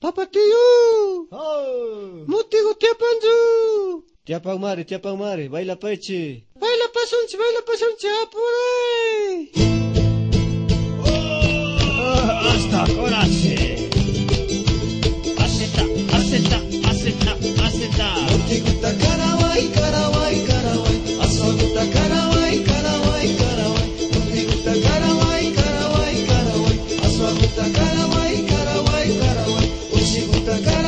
¡Papatío! ¡Oh! ¡Motigo tiapanzu! Tiapang mare, tiapang mare, baila peche. ¡Baila pasunchi, baila pasunchi, apure! ¡Oh! ¡Hasta ahora sí! Ushiguta